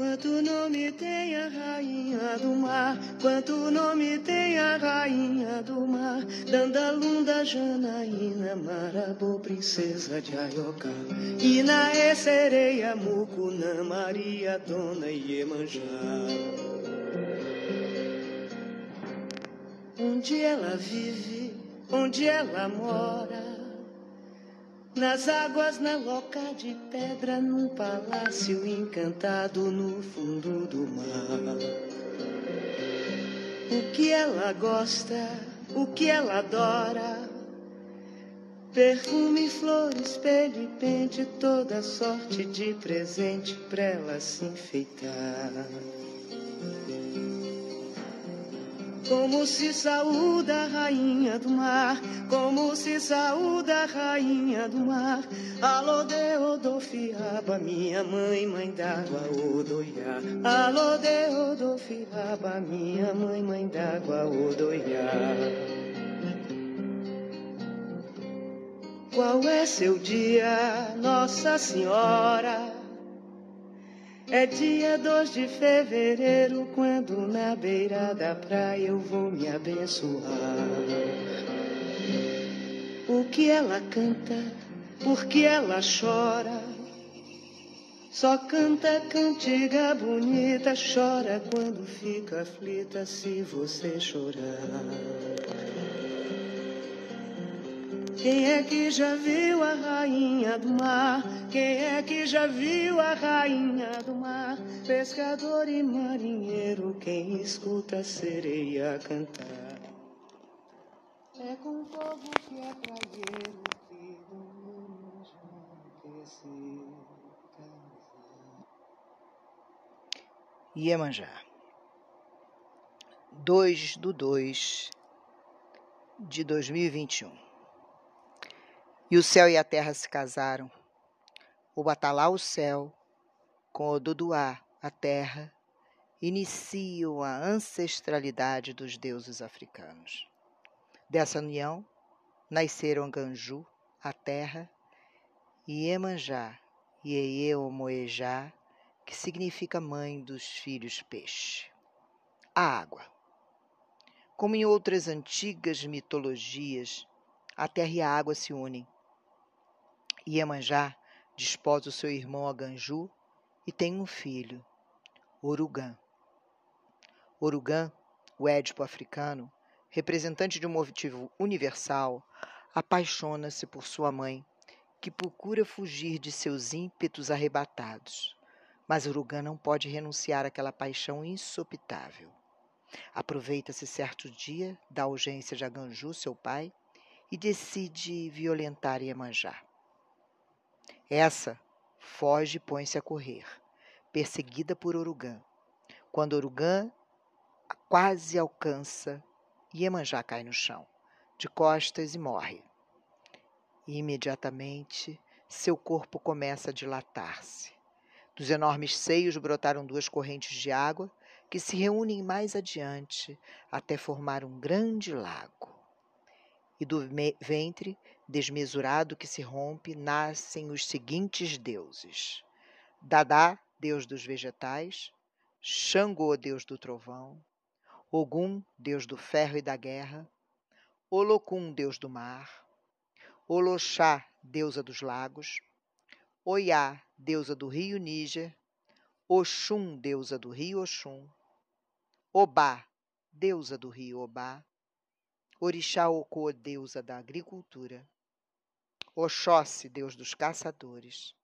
Quanto nome tem a rainha do mar, quanto nome tem a rainha do mar, Dandalunda, Janaína, Marabô, princesa de Ayoká, Inaê, sereia, Mucunã, Maria, Dona Iemanjá. Onde ela vive, onde ela mora, nas águas, na loca de pedra, num palácio encantado no fundo do mar. O que ela gosta, o que ela adora. Perfume, flores, espelho e pente, toda sorte de presente pra ela se enfeitar. Como se saúda a rainha do mar, como se saúda a rainha do mar. Alô, Deodofiaba, minha mãe, mãe d'água, Odoiá. Alô, Deodofiaba, minha mãe, mãe d'água, Odoiá. Qual é seu dia, Nossa Senhora? É dia 2 de fevereiro, quando na beira da praia eu vou me abençoar. O que ela canta, por que ela chora? Só canta cantiga bonita, chora quando fica aflita se você chorar. Quem é que já viu a rainha do mar? Quem é que já viu a rainha do mar? Pescador e marinheiro, quem escuta a sereia cantar. É com fogo que é praieiro que o já se Iemanjá 2 do 2 de 2021 e o céu e a terra se casaram. O Batalá, o céu, com o Duduá, a terra, iniciam a ancestralidade dos deuses africanos. Dessa união nasceram Ganju, a terra, e Iemanjá, Ieieomoejá, que significa mãe dos filhos peixe. A água. Como em outras antigas mitologias, a terra e a água se unem Iemanjá desposa o seu irmão Aganju e tem um filho, Orugã. Orugã, o Édipo africano, representante de um motivo universal, apaixona-se por sua mãe, que procura fugir de seus ímpetos arrebatados. Mas Urugã não pode renunciar àquela paixão insopitável. Aproveita-se certo dia da ausência de Aganju, seu pai, e decide violentar Iemanjá. Essa foge e põe-se a correr, perseguida por Orugã. Quando Orugã quase alcança, Iemanjá cai no chão, de costas e morre. E imediatamente seu corpo começa a dilatar-se. Dos enormes seios brotaram duas correntes de água que se reúnem mais adiante até formar um grande lago. E do ventre desmesurado que se rompe, nascem os seguintes deuses: Dadá, deus dos vegetais, Xangô, deus do trovão, Ogum, deus do ferro e da guerra, Olocum, deus do mar, Oloxá, deusa dos lagos, Oiá, deusa do rio Níger, Oxum, deusa do rio Oxum, Obá, deusa do rio Obá, Orixá Ocô, deusa da agricultura, Oxóssi, deus dos caçadores.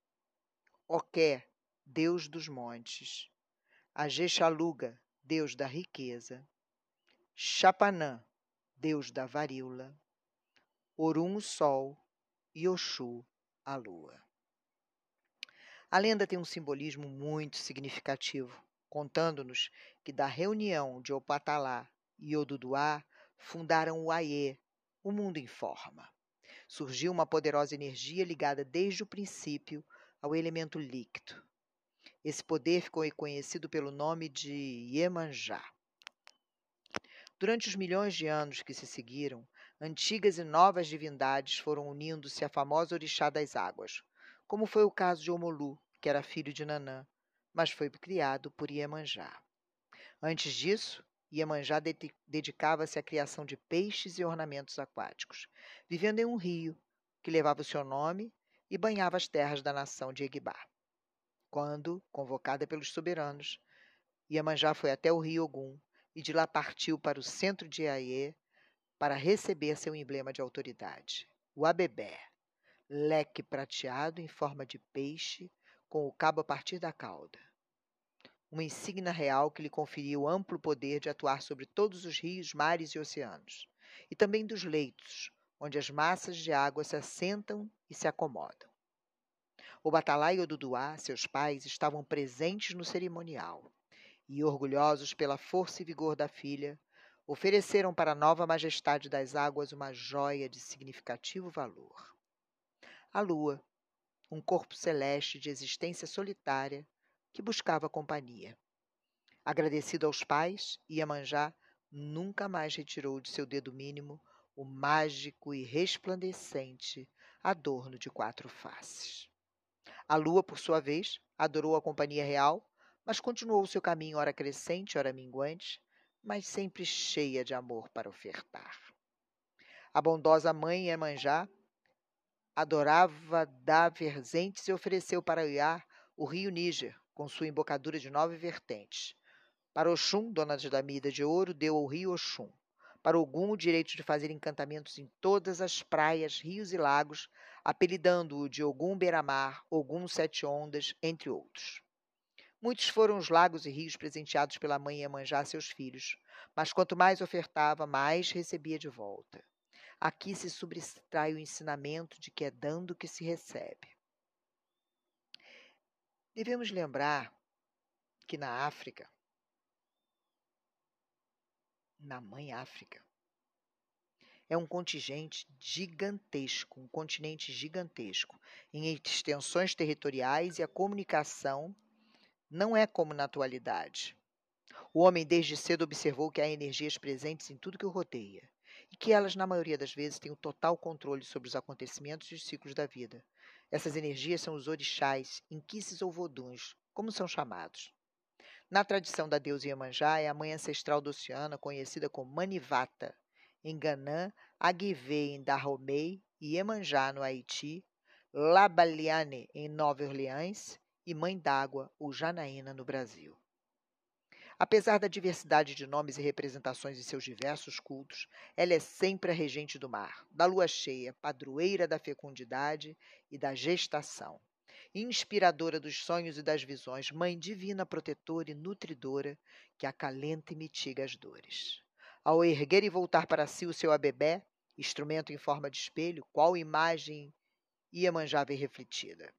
Oqué, deus dos montes. Agexaluga, deus da riqueza. Chapanã, deus da varíola. Orum, o sol. E Oxu, a lua. A lenda tem um simbolismo muito significativo, contando-nos que da reunião de Opatalá e Oduduá fundaram o Aie, o mundo em forma surgiu uma poderosa energia ligada desde o princípio ao elemento líquido. Esse poder ficou conhecido pelo nome de Iemanjá. Durante os milhões de anos que se seguiram, antigas e novas divindades foram unindo-se à famosa orixá das águas, como foi o caso de Omolu, que era filho de Nanã, mas foi criado por Iemanjá. Antes disso, Iemanjá dedicava-se à criação de peixes e ornamentos aquáticos, vivendo em um rio que levava o seu nome e banhava as terras da nação de Egbá. Quando, convocada pelos soberanos, Iemanjá foi até o rio Ogum e de lá partiu para o centro de Aie para receber seu emblema de autoridade, o abebé, leque prateado em forma de peixe com o cabo a partir da cauda uma insígnia real que lhe conferia o amplo poder de atuar sobre todos os rios, mares e oceanos, e também dos leitos, onde as massas de água se assentam e se acomodam. O Batalá e o Duduá, seus pais, estavam presentes no cerimonial e, orgulhosos pela força e vigor da filha, ofereceram para a nova majestade das águas uma joia de significativo valor. A lua, um corpo celeste de existência solitária, que buscava companhia. Agradecido aos pais, Iemanjá nunca mais retirou de seu dedo mínimo o mágico e resplandecente adorno de quatro faces. A lua, por sua vez, adorou a companhia real, mas continuou seu caminho ora crescente, ora minguante, mas sempre cheia de amor para ofertar. A bondosa mãe Iemanjá adorava dar verzentes e ofereceu para Iá o rio Níger, com sua embocadura de nove vertentes. Para Oxum, dona da mida de ouro, deu ao rio Oxum. Para Ogum, o direito de fazer encantamentos em todas as praias, rios e lagos, apelidando-o de Ogum Beramar, Ogum Sete Ondas, entre outros. Muitos foram os lagos e rios presenteados pela mãe Iemanjá a seus filhos, mas quanto mais ofertava, mais recebia de volta. Aqui se subtrai o ensinamento de que é dando que se recebe. Devemos lembrar que na África, na mãe África, é um contingente gigantesco, um continente gigantesco, em extensões territoriais e a comunicação não é como na atualidade. O homem desde cedo observou que há energias presentes em tudo que o rodeia e que elas, na maioria das vezes, têm o total controle sobre os acontecimentos e os ciclos da vida, essas energias são os orixás, inquices ou voduns, como são chamados. Na tradição da deusa Iemanjá, é a mãe ancestral do oceano, conhecida como Manivata, em Ganã, Agivê em Dahomey e Iemanjá no Haiti, Labaliane em Nova Orleans e Mãe d'Água, ou Janaína, no Brasil. Apesar da diversidade de nomes e representações em seus diversos cultos, ela é sempre a regente do mar, da lua cheia, padroeira da fecundidade e da gestação. Inspiradora dos sonhos e das visões, mãe divina, protetora e nutridora, que acalenta e mitiga as dores. Ao erguer e voltar para si o seu abebé, instrumento em forma de espelho, qual imagem Iemanjá vê refletida?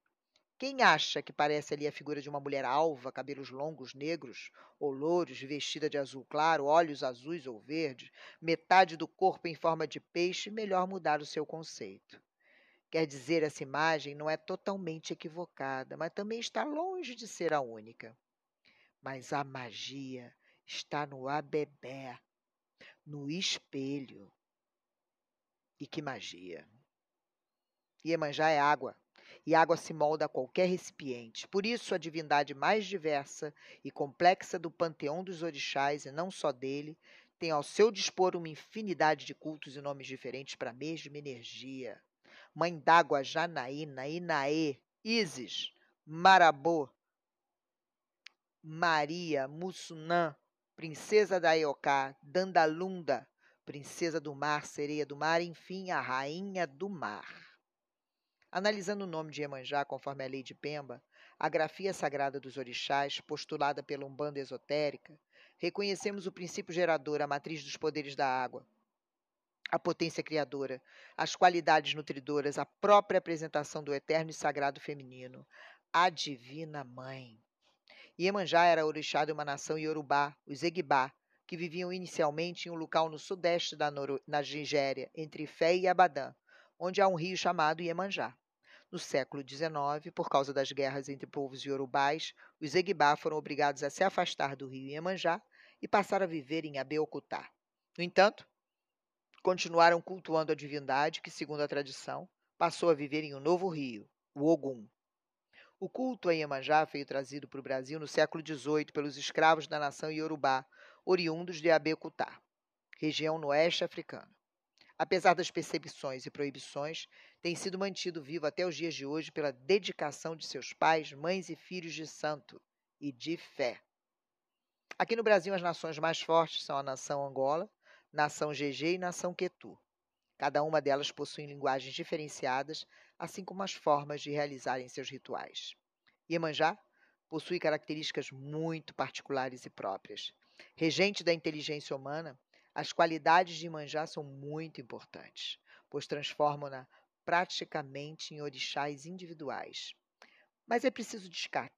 Quem acha que parece ali a figura de uma mulher alva, cabelos longos negros ou louros, vestida de azul claro, olhos azuis ou verdes, metade do corpo em forma de peixe, melhor mudar o seu conceito. Quer dizer, essa imagem não é totalmente equivocada, mas também está longe de ser a única. Mas a magia está no abebé, no espelho. E que magia! Iemanjá é água, e água se molda a qualquer recipiente. Por isso, a divindade mais diversa e complexa do panteão dos orixás, e não só dele, tem ao seu dispor uma infinidade de cultos e nomes diferentes para a mesma energia. Mãe d'água, Janaína, Inaê, Isis, Marabô, Maria, Mussunã, princesa da Ioká, Dandalunda, princesa do mar, sereia do mar, enfim, a rainha do mar. Analisando o nome de Iemanjá conforme a lei de Pemba, a grafia sagrada dos orixás, postulada pela Umbanda esotérica, reconhecemos o princípio gerador, a matriz dos poderes da água, a potência criadora, as qualidades nutridoras, a própria apresentação do eterno e sagrado feminino, a divina mãe. Iemanjá era orixá de uma nação iorubá, os Egbá, que viviam inicialmente em um local no sudeste da Noro na Nigéria, entre Fé e Abadã, onde há um rio chamado Iemanjá. No século XIX, por causa das guerras entre povos iorubais, os Egbá foram obrigados a se afastar do rio Iemanjá e passaram a viver em Abeokutá. No entanto, continuaram cultuando a divindade que, segundo a tradição, passou a viver em um novo rio, o Ogum. O culto a Iemanjá foi trazido para o Brasil no século XVIII pelos escravos da nação Yorubá, oriundos de Abecutá, região no oeste africano. Apesar das perseguições e proibições, tem sido mantido vivo até os dias de hoje pela dedicação de seus pais, mães e filhos de santo e de fé. Aqui no Brasil, as nações mais fortes são a nação Angola, nação GG e nação Quetu. Cada uma delas possui linguagens diferenciadas, assim como as formas de realizarem seus rituais. Iemanjá possui características muito particulares e próprias. Regente da inteligência humana, as qualidades de Iemanjá são muito importantes, pois transformam-na praticamente em orixás individuais. Mas é preciso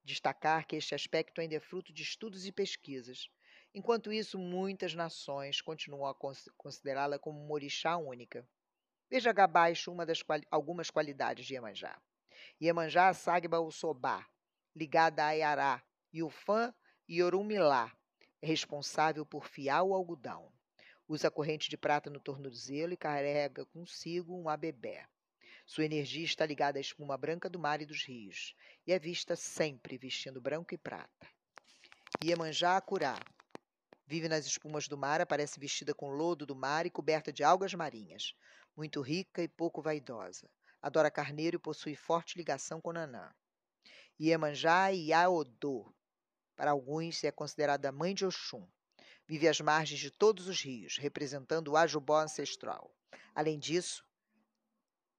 destacar que este aspecto ainda é fruto de estudos e pesquisas. Enquanto isso, muitas nações continuam a considerá-la como uma orixá única. Veja abaixo uma das quali algumas qualidades de Iemanjá. Iemanjá Sagba Usobá, ligada a Iará, Yufã Orumilá, é responsável por fiar o algodão. Usa corrente de prata no tornozelo e carrega consigo um abebé. Sua energia está ligada à espuma branca do mar e dos rios, e é vista sempre vestindo branco e prata. Iemanjá Acurá. Vive nas espumas do mar, aparece vestida com lodo do mar e coberta de algas marinhas. Muito rica e pouco vaidosa. Adora carneiro e possui forte ligação com Nanã. Iemanjá Iaodô. Para alguns é considerada a mãe de Oxum. Vive às margens de todos os rios, representando o Ajubó ancestral. Além disso,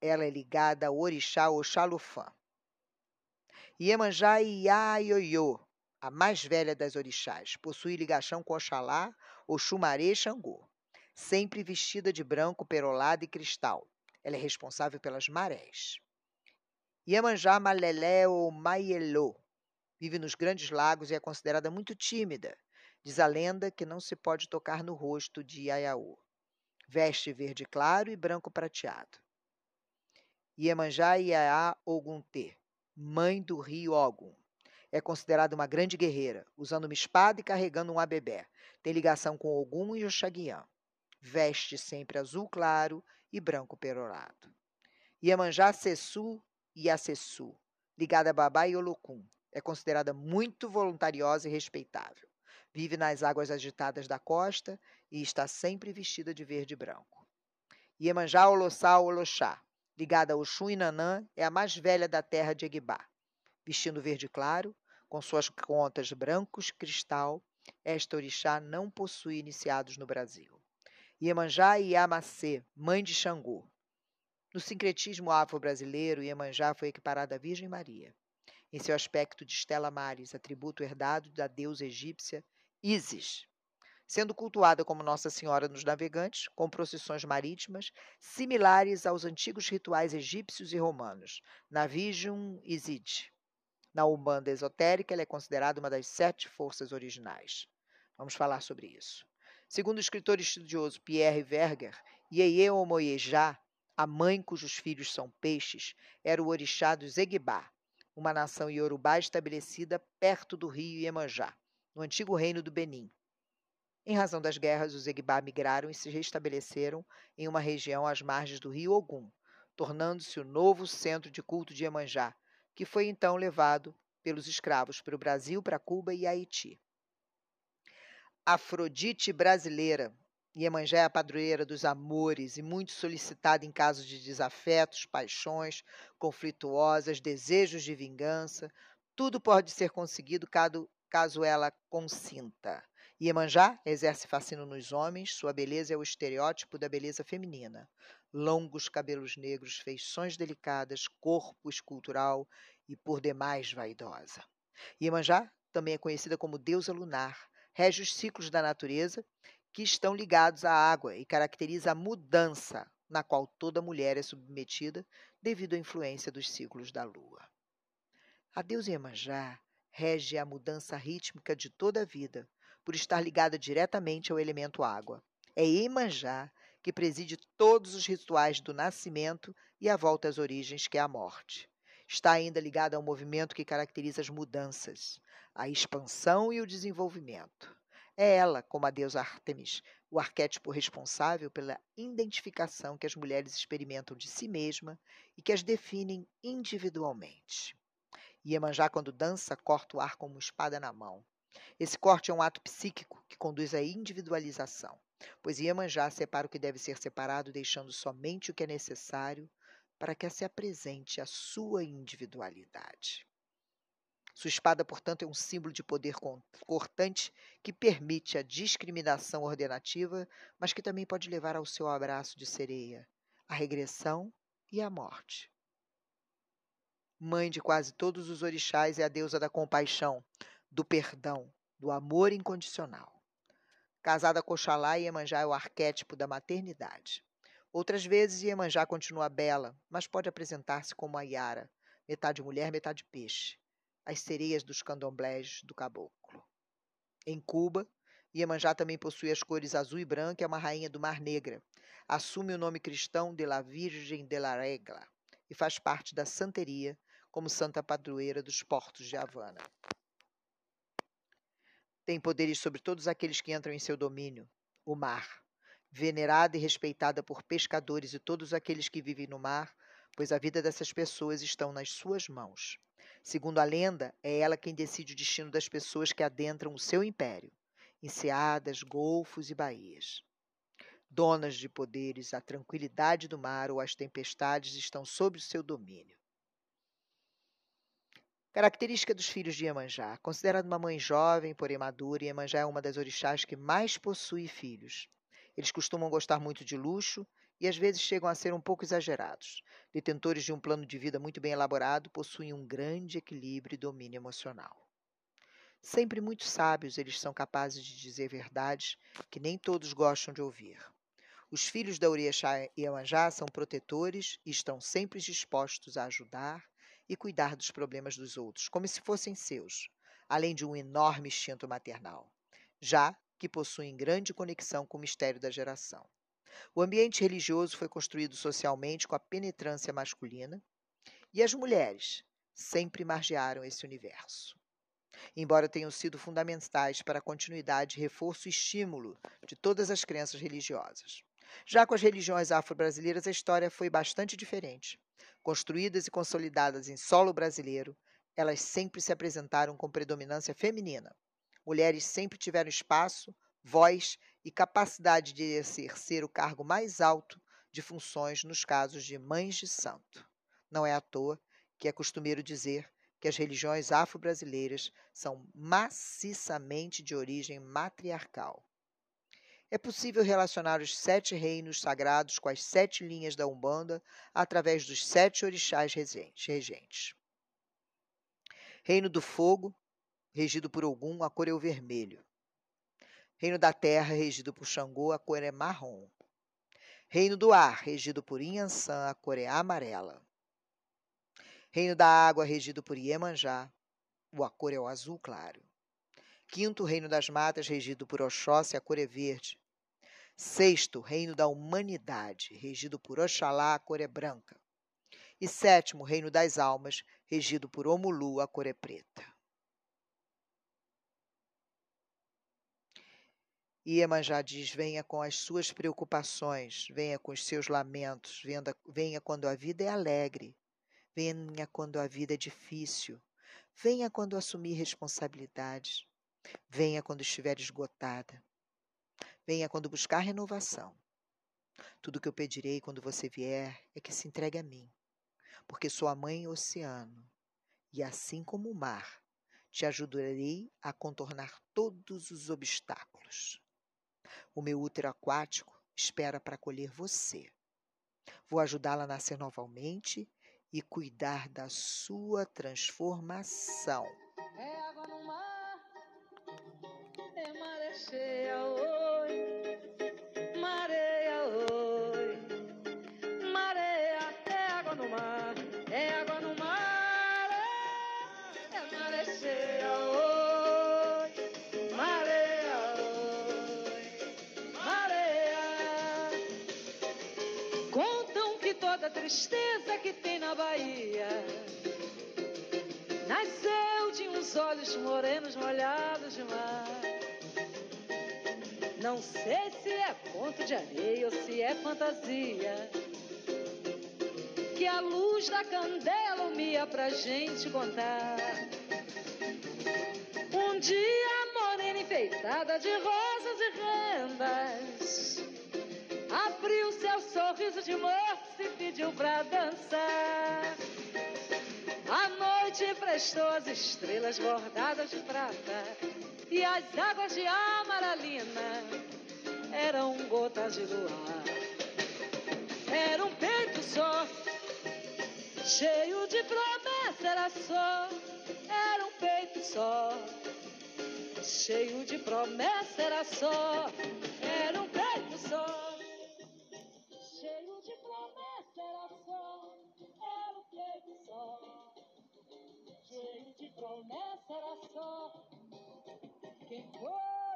ela é ligada ao orixá Oxalufã. Iemanjá Iaioiô, a mais velha das orixás, possui ligação com Oxalá, Oxumaré e Xangô. Sempre vestida de branco, perolado e cristal. Ela é responsável pelas marés. Iemanjá Malelé ou Maielô. Vive nos grandes lagos e é considerada muito tímida. Diz a lenda que não se pode tocar no rosto de Iaiaú. Veste verde claro e branco prateado. Iemanjá Iaiá Oguntê, mãe do rio Ogum. É considerada uma grande guerreira, usando uma espada e carregando um abebé. Tem ligação com Ogum e Oxaguian. Veste sempre azul claro e branco perorado. Iemanjá Sessu e Acessu, ligada a Babá e Olocum. É considerada muito voluntariosa e respeitável. Vive nas águas agitadas da costa e está sempre vestida de verde e branco. Iemanjá Olossá Oloxá, ligada a Oxum e Nanã, é a mais velha da terra de Eguibá. Vestindo verde claro, com suas contas brancos cristal, esta orixá não possui iniciados no Brasil. Iemanjá e Iamacê, mãe de Xangô. No sincretismo afro-brasileiro, Iemanjá foi equiparada à Virgem Maria. Em seu aspecto de Stella Maris, atributo herdado da deusa egípcia Isis, sendo cultuada como Nossa Senhora nos navegantes, com procissões marítimas similares aos antigos rituais egípcios e romanos, Navigium Isid. Na Umbanda esotérica, ela é considerada uma das sete forças originais. Vamos falar sobre isso. Segundo o escritor estudioso Pierre Verger, Yeye Omoyejá, a mãe cujos filhos são peixes, era o orixá dos Eguibá, uma nação iorubá estabelecida perto do rio Iemanjá no antigo reino do Benin. Em razão das guerras, os Egbá migraram e se restabeleceram em uma região às margens do rio Ogum, tornando-se o novo centro de culto de Iemanjá, que foi então levado pelos escravos para o Brasil, para Cuba e Haiti. Afrodite brasileira. Iemanjá é a padroeira dos amores e muito solicitada em casos de desafetos, paixões conflituosas, desejos de vingança. Tudo pode ser conseguido caso ela consinta. Iemanjá exerce fascínio nos homens, sua beleza é o estereótipo da beleza feminina. Longos cabelos negros, feições delicadas, corpo escultural e por demais vaidosa. Iemanjá também é conhecida como deusa lunar, rege os ciclos da natureza que estão ligados à água e caracteriza a mudança na qual toda mulher é submetida devido à influência dos ciclos da lua. A deusa Iemanjá rege a mudança rítmica de toda a vida, por estar ligada diretamente ao elemento água. É Iemanjá que preside todos os rituais do nascimento e a volta às origens, que é a morte. Está ainda ligada ao movimento que caracteriza as mudanças, a expansão e o desenvolvimento. É ela, como a deusa Artemis, o arquétipo responsável pela identificação que as mulheres experimentam de si mesma e que as definem individualmente. Iemanjá, quando dança, corta o ar como espada na mão. Esse corte é um ato psíquico que conduz à individualização, pois Iemanjá separa o que deve ser separado, deixando somente o que é necessário para que se apresente a sua individualidade. Sua espada, portanto, é um símbolo de poder cortante que permite a discriminação ordenativa, mas que também pode levar ao seu abraço de sereia, a regressão e a morte. Mãe de quase todos os orixás é a deusa da compaixão, do perdão, do amor incondicional. Casada com Oxalá, Iemanjá é o arquétipo da maternidade. Outras vezes, Iemanjá continua bela, mas pode apresentar-se como a Yara, metade mulher, metade peixe as sereias dos candomblés do caboclo. Em Cuba, Iemanjá também possui as cores azul e branca e é uma rainha do Mar Negra. Assume o nome cristão de la Virgem de la Regla e faz parte da santeria como santa padroeira dos portos de Havana. Tem poderes sobre todos aqueles que entram em seu domínio, o mar. Venerada e respeitada por pescadores e todos aqueles que vivem no mar, pois a vida dessas pessoas estão nas suas mãos. Segundo a lenda, é ela quem decide o destino das pessoas que adentram o seu império, enseadas, golfos e baías. Donas de poderes, a tranquilidade do mar ou as tempestades estão sob o seu domínio. Característica dos filhos de Iemanjá. Considerada uma mãe jovem, porém madura, Iemanjá é uma das orixás que mais possui filhos. Eles costumam gostar muito de luxo e às vezes chegam a ser um pouco exagerados. Detentores de um plano de vida muito bem elaborado possuem um grande equilíbrio e domínio emocional. Sempre muito sábios, eles são capazes de dizer verdades que nem todos gostam de ouvir. Os filhos da Uriexá e Iemanjá são protetores e estão sempre dispostos a ajudar e cuidar dos problemas dos outros, como se fossem seus, além de um enorme instinto maternal, já que possuem grande conexão com o mistério da geração. O ambiente religioso foi construído socialmente com a penetrância masculina e as mulheres sempre margearam esse universo. Embora tenham sido fundamentais para a continuidade, reforço e estímulo de todas as crenças religiosas. Já com as religiões afro-brasileiras, a história foi bastante diferente. Construídas e consolidadas em solo brasileiro, elas sempre se apresentaram com predominância feminina. Mulheres sempre tiveram espaço, voz e capacidade de exercer o cargo mais alto de funções nos casos de mães de santo. Não é à toa que é costumeiro dizer que as religiões afro-brasileiras são maciçamente de origem matriarcal. É possível relacionar os sete reinos sagrados com as sete linhas da Umbanda através dos sete orixás regentes. Reino do Fogo, regido por Ogum, a cor é o vermelho. Reino da Terra, regido por Xangô, a cor é marrom. Reino do Ar, regido por Inhansã, a cor é amarela. Reino da Água, regido por Iemanjá, a cor é o azul claro. Quinto, Reino das Matas, regido por Oxóssi, a cor é verde. Sexto, Reino da Humanidade, regido por Oxalá, a cor é branca. E sétimo, Reino das Almas, regido por Omulu, a cor é preta. Iemanjá diz: venha com as suas preocupações, venha com os seus lamentos, venha quando a vida é alegre, venha quando a vida é difícil, venha quando assumir responsabilidades, venha quando estiver esgotada, venha quando buscar renovação. Tudo que eu pedirei quando você vier é que se entregue a mim, porque sou a mãe oceano, e assim como o mar, te ajudarei a contornar todos os obstáculos. O meu útero aquático espera para acolher você. Vou ajudá-la a nascer novamente e cuidar da sua transformação. É água no mar, é maré cheia, oi, que tem na Bahia nasceu de uns olhos morenos molhados de mar. Não sei se é ponto de areia ou se é fantasia. Que a luz da candela lumia pra gente contar. Um dia morena enfeitada de rosas e rendas abriu seu sorriso de moço e pediu pra dançar. A noite emprestou as estrelas bordadas de prata e as águas de amaralina eram gotas de luar. Era um peito só, cheio de promessa, era só, era um peito só, cheio de promessa, era só, era um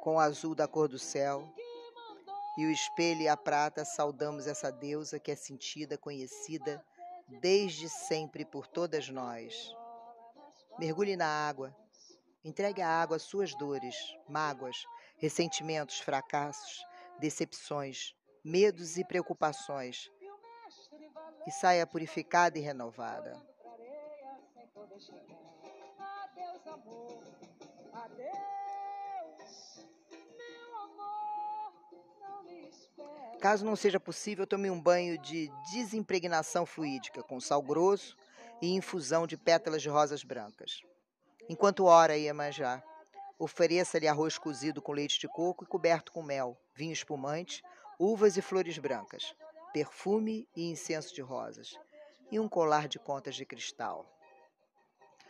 Com o azul da cor do céu e o espelho e a prata, saudamos essa deusa que é sentida, conhecida desde sempre por todas nós. Mergulhe na água, entregue à água suas dores, mágoas, ressentimentos, fracassos, decepções, medos e preocupações, e saia purificada e renovada. Caso não seja possível, tome um banho de desimpregnação fluídica com sal grosso e infusão de pétalas de rosas brancas. Enquanto ora Iemanjá, ofereça-lhe arroz cozido com leite de coco e coberto com mel, vinho espumante, uvas e flores brancas, perfume e incenso de rosas, e um colar de contas de cristal.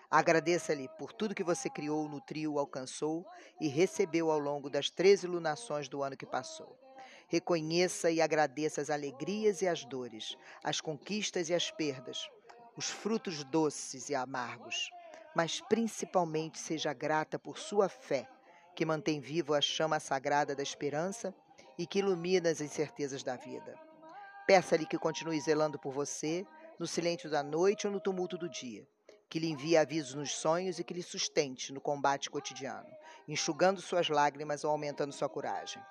Agradeça-lhe por tudo que você criou, nutriu, alcançou e recebeu ao longo das treze lunações do ano que passou. Reconheça e agradeça as alegrias e as dores, as conquistas e as perdas, os frutos doces e amargos, mas principalmente seja grata por sua fé, que mantém vivo a chama sagrada da esperança e que ilumina as incertezas da vida. Peça-lhe que continue zelando por você, no silêncio da noite ou no tumulto do dia, que lhe envie avisos nos sonhos e que lhe sustente no combate cotidiano, enxugando suas lágrimas ou aumentando sua coragem.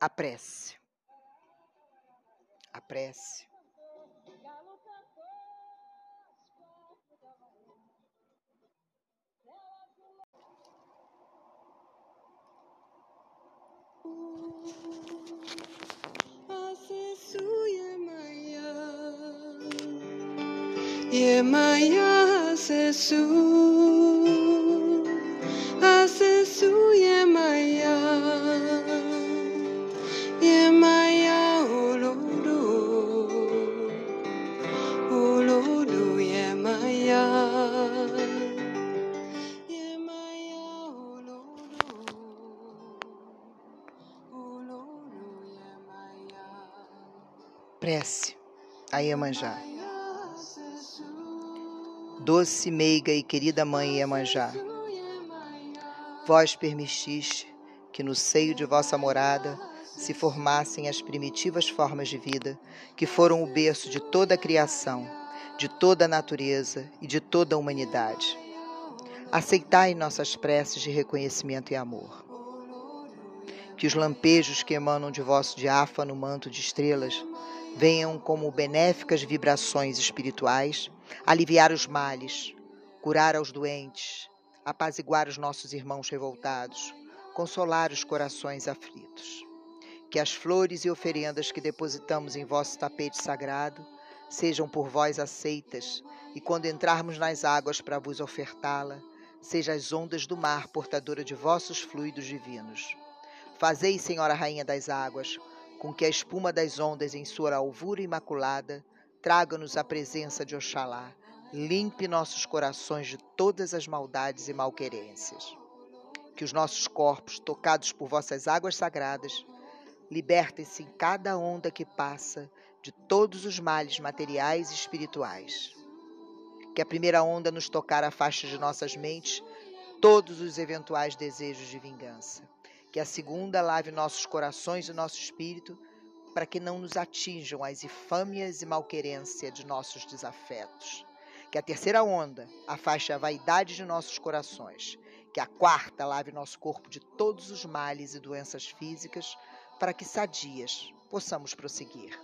A prece. A prece. Yemaya Sesu Asesu Yemaya Yemaya A Iemanjá. Doce, meiga e querida mãe Iemanjá, vós permitiste que no seio de vossa morada se formassem as primitivas formas de vida que foram o berço de toda a criação, de toda a natureza e de toda a humanidade. Aceitai nossas preces de reconhecimento e amor. Que os lampejos que emanam de vosso diáfano manto de estrelas venham como benéficas vibrações espirituais aliviar os males, curar aos doentes, apaziguar os nossos irmãos revoltados, consolar os corações aflitos. Que as flores e oferendas que depositamos em vosso tapete sagrado sejam por vós aceitas, e quando entrarmos nas águas para vos ofertá-la, sejam as ondas do mar portadora de vossos fluidos divinos. Fazei, Senhora Rainha das Águas, com que a espuma das ondas em sua alvura imaculada traga-nos a presença de Oxalá, limpe nossos corações de todas as maldades e malquerências. Que os nossos corpos, tocados por vossas águas sagradas, libertem-se em cada onda que passa de todos os males materiais e espirituais. Que a primeira onda nos tocar afaste de nossas mentes todos os eventuais desejos de vingança. Que a segunda lave nossos corações e nosso espírito, para que não nos atinjam as infâmias e malquerência de nossos desafetos. Que a terceira onda afaste a vaidade de nossos corações. Que a quarta lave nosso corpo de todos os males e doenças físicas, para que sadias possamos prosseguir.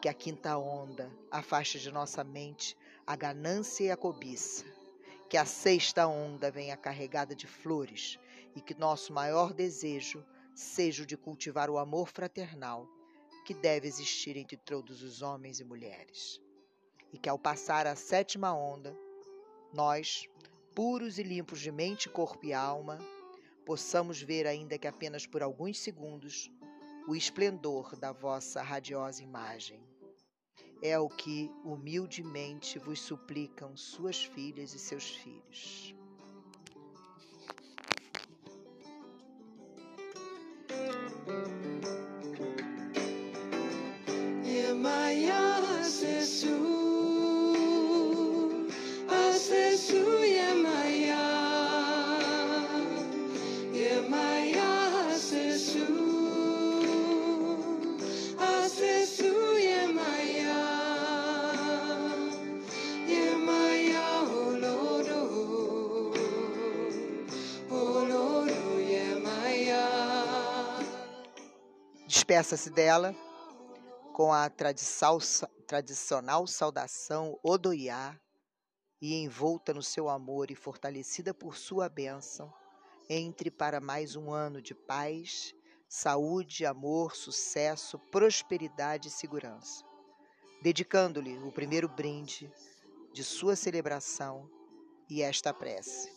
Que a quinta onda afaste de nossa mente a ganância e a cobiça. Que a sexta onda venha carregada de flores e que nosso maior desejo seja o de cultivar o amor fraternal que deve existir entre todos os homens e mulheres. E que ao passar a sétima onda, nós, puros e limpos de mente, corpo e alma, possamos ver, ainda que apenas por alguns segundos, o esplendor da vossa radiosa imagem. É o que humildemente vos suplicam suas filhas e seus filhos. Despeça-se dela com a tradicional saudação Odoiá e envolta no seu amor e fortalecida por sua bênção, entre para mais um ano de paz, saúde, amor, sucesso, prosperidade e segurança, dedicando-lhe o primeiro brinde de sua celebração e esta prece.